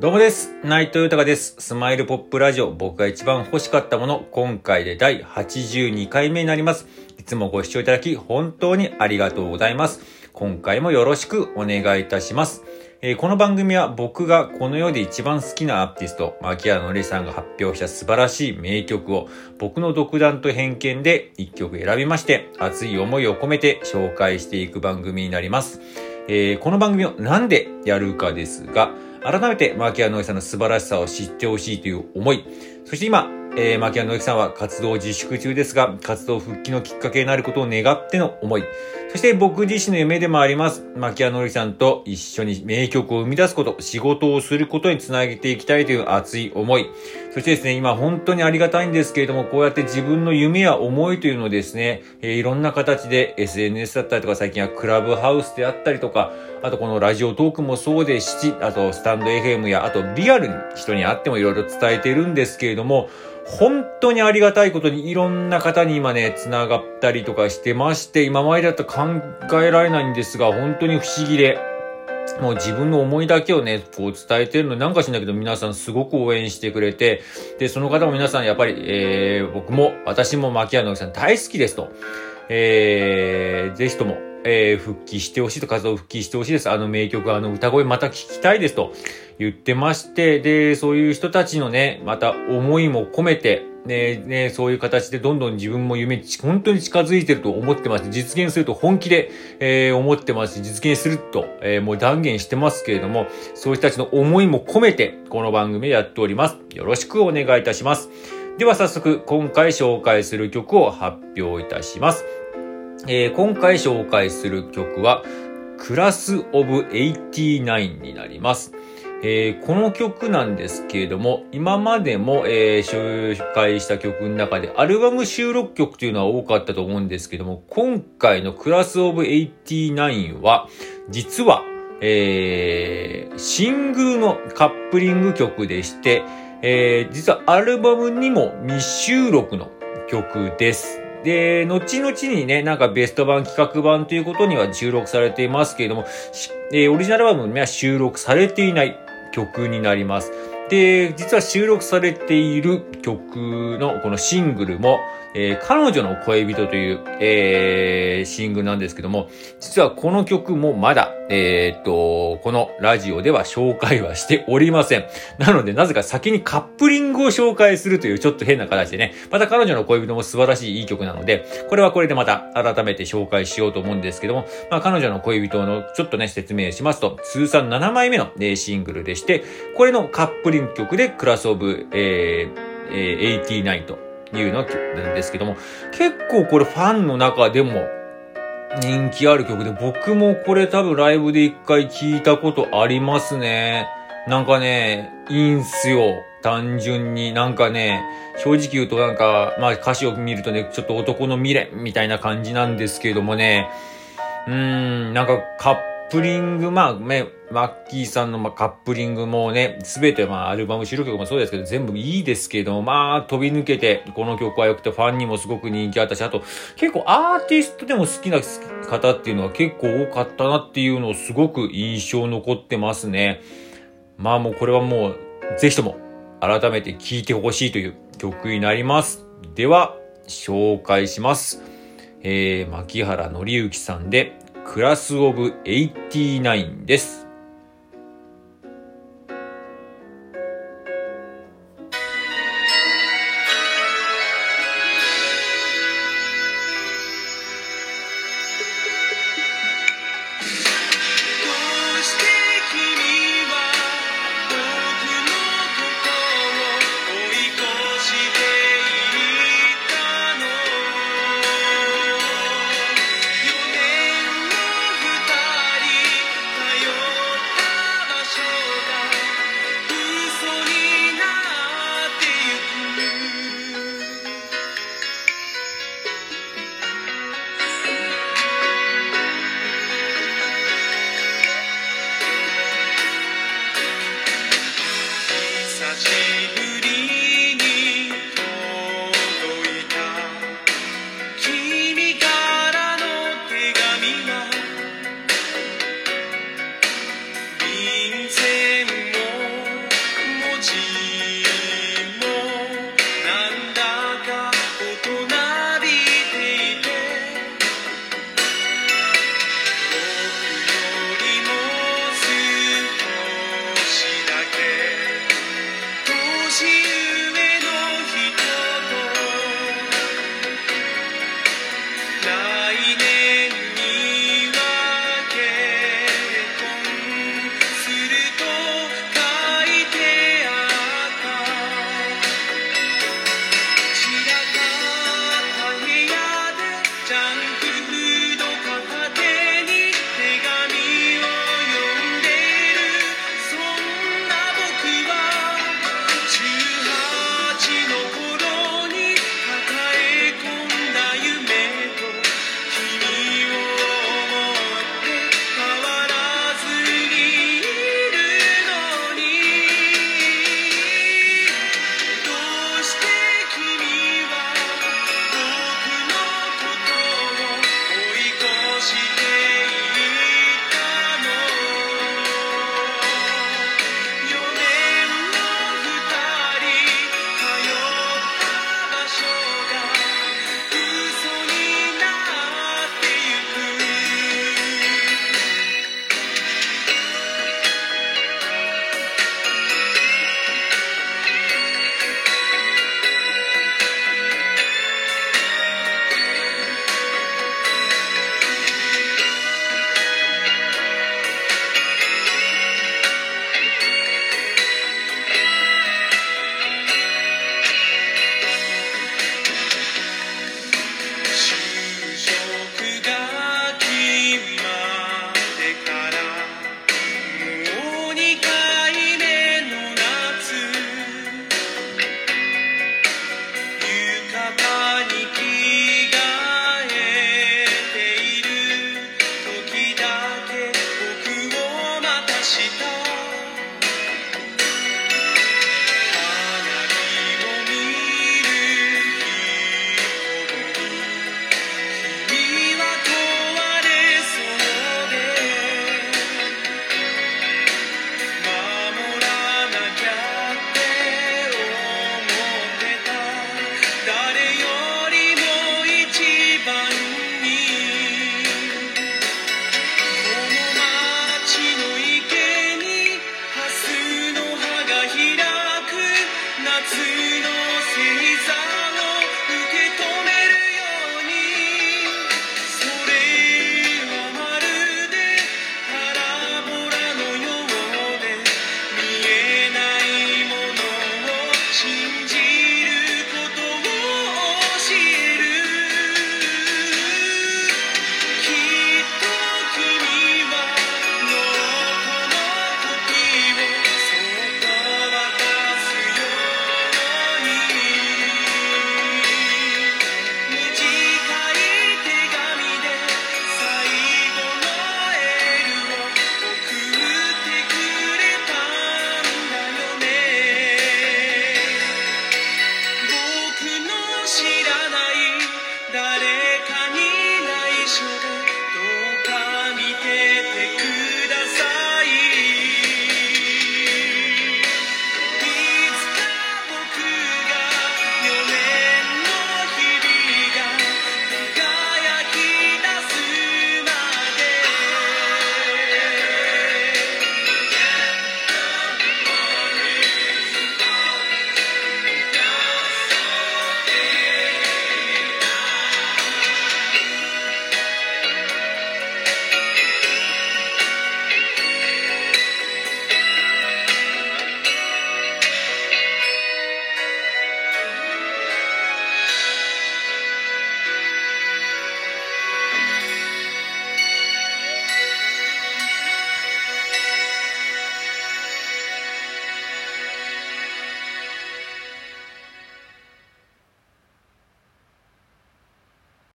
どうもです。内藤豊です。スマイルポップラジオ、僕が一番欲しかったもの、今回で第82回目になります。いつもご視聴いただき、本当にありがとうございます。今回もよろしくお願いいたします。えー、この番組は僕がこの世で一番好きなアーティスト、牧原のりさんが発表した素晴らしい名曲を僕の独断と偏見で一曲選びまして、熱い思いを込めて紹介していく番組になります。えー、この番組をなんでやるかですが、改めてマキアノイさんの素晴らしさを知ってほしいという思い、そして今、えー、牧原の之さんは活動自粛中ですが、活動復帰のきっかけになることを願っての思い。そして僕自身の夢でもあります。牧原の之さんと一緒に名曲を生み出すこと、仕事をすることにつなげていきたいという熱い思い。そしてですね、今本当にありがたいんですけれども、こうやって自分の夢や思いというのをですね、えー、いろんな形で SNS だったりとか、最近はクラブハウスであったりとか、あとこのラジオトークもそうですし、あとスタンド FM や、あとリアルに人に会ってもいろいろ伝えてるんですけれども、本当にありがたいことにいろんな方に今ね、繋がったりとかしてまして、今までだと考考えられないんですが、本当に不思議で、もう自分の思いだけをね、こう伝えてるのなんかしんだけど皆さんすごく応援してくれて、で、その方も皆さんやっぱり、えー、僕も、私も牧原のさん大好きですと。えー、ぜひとも、えー、復帰してほしいと、活動復帰してほしいです。あの名曲、あの歌声また聞きたいですと言ってまして、で、そういう人たちのね、また思いも込めて、ね、ね、そういう形でどんどん自分も夢、本当に近づいてると思ってます。実現すると本気で、えー、思ってます実現すると、えー、もう断言してますけれども、そういう人たちの思いも込めて、この番組やっております。よろしくお願いいたします。では早速、今回紹介する曲を発表いたします。えー、今回紹介する曲は、クラスオブ89になります。えー、この曲なんですけれども、今までも、えー、紹介した曲の中でアルバム収録曲というのは多かったと思うんですけども、今回のクラスオブ89は、実は、えー、シングルのカップリング曲でして、えー、実はアルバムにも未収録の曲です。で、後々にね、なんかベスト版企画版ということには収録されていますけれども、えー、オリジナルアルバムには収録されていない曲になります。で、実は収録されている曲のこのシングルも、えー、彼女の恋人という、えー、シングルなんですけども、実はこの曲もまだ、えー、っと、このラジオでは紹介はしておりません。なので、なぜか先にカップリングを紹介するというちょっと変な形でね、また彼女の恋人も素晴らしいいい曲なので、これはこれでまた改めて紹介しようと思うんですけども、まあ彼女の恋人のちょっとね、説明しますと、通算7枚目の、えシングルでして、これのカップリング曲でクラスオブ、えー、えー、89というのなんですけども、結構これファンの中でも人気ある曲で、僕もこれ多分ライブで一回聞いたことありますね。なんかね、いいんすよ。単純に。なんかね、正直言うとなんか、まあ歌詞を見るとね、ちょっと男の未練みたいな感じなんですけどもね、うーん、なんかカップリング、まあね、マッキーさんのまカップリングもね、すべてまあアルバム収録曲もそうですけど、全部いいですけど、まあ飛び抜けて、この曲は良くてファンにもすごく人気あったし、あと結構アーティストでも好きな方っていうのは結構多かったなっていうのをすごく印象残ってますね。まあもうこれはもう、ぜひとも改めて聴いてほしいという曲になります。では、紹介します。えー、牧原紀之さんで、クラスオブ89です。to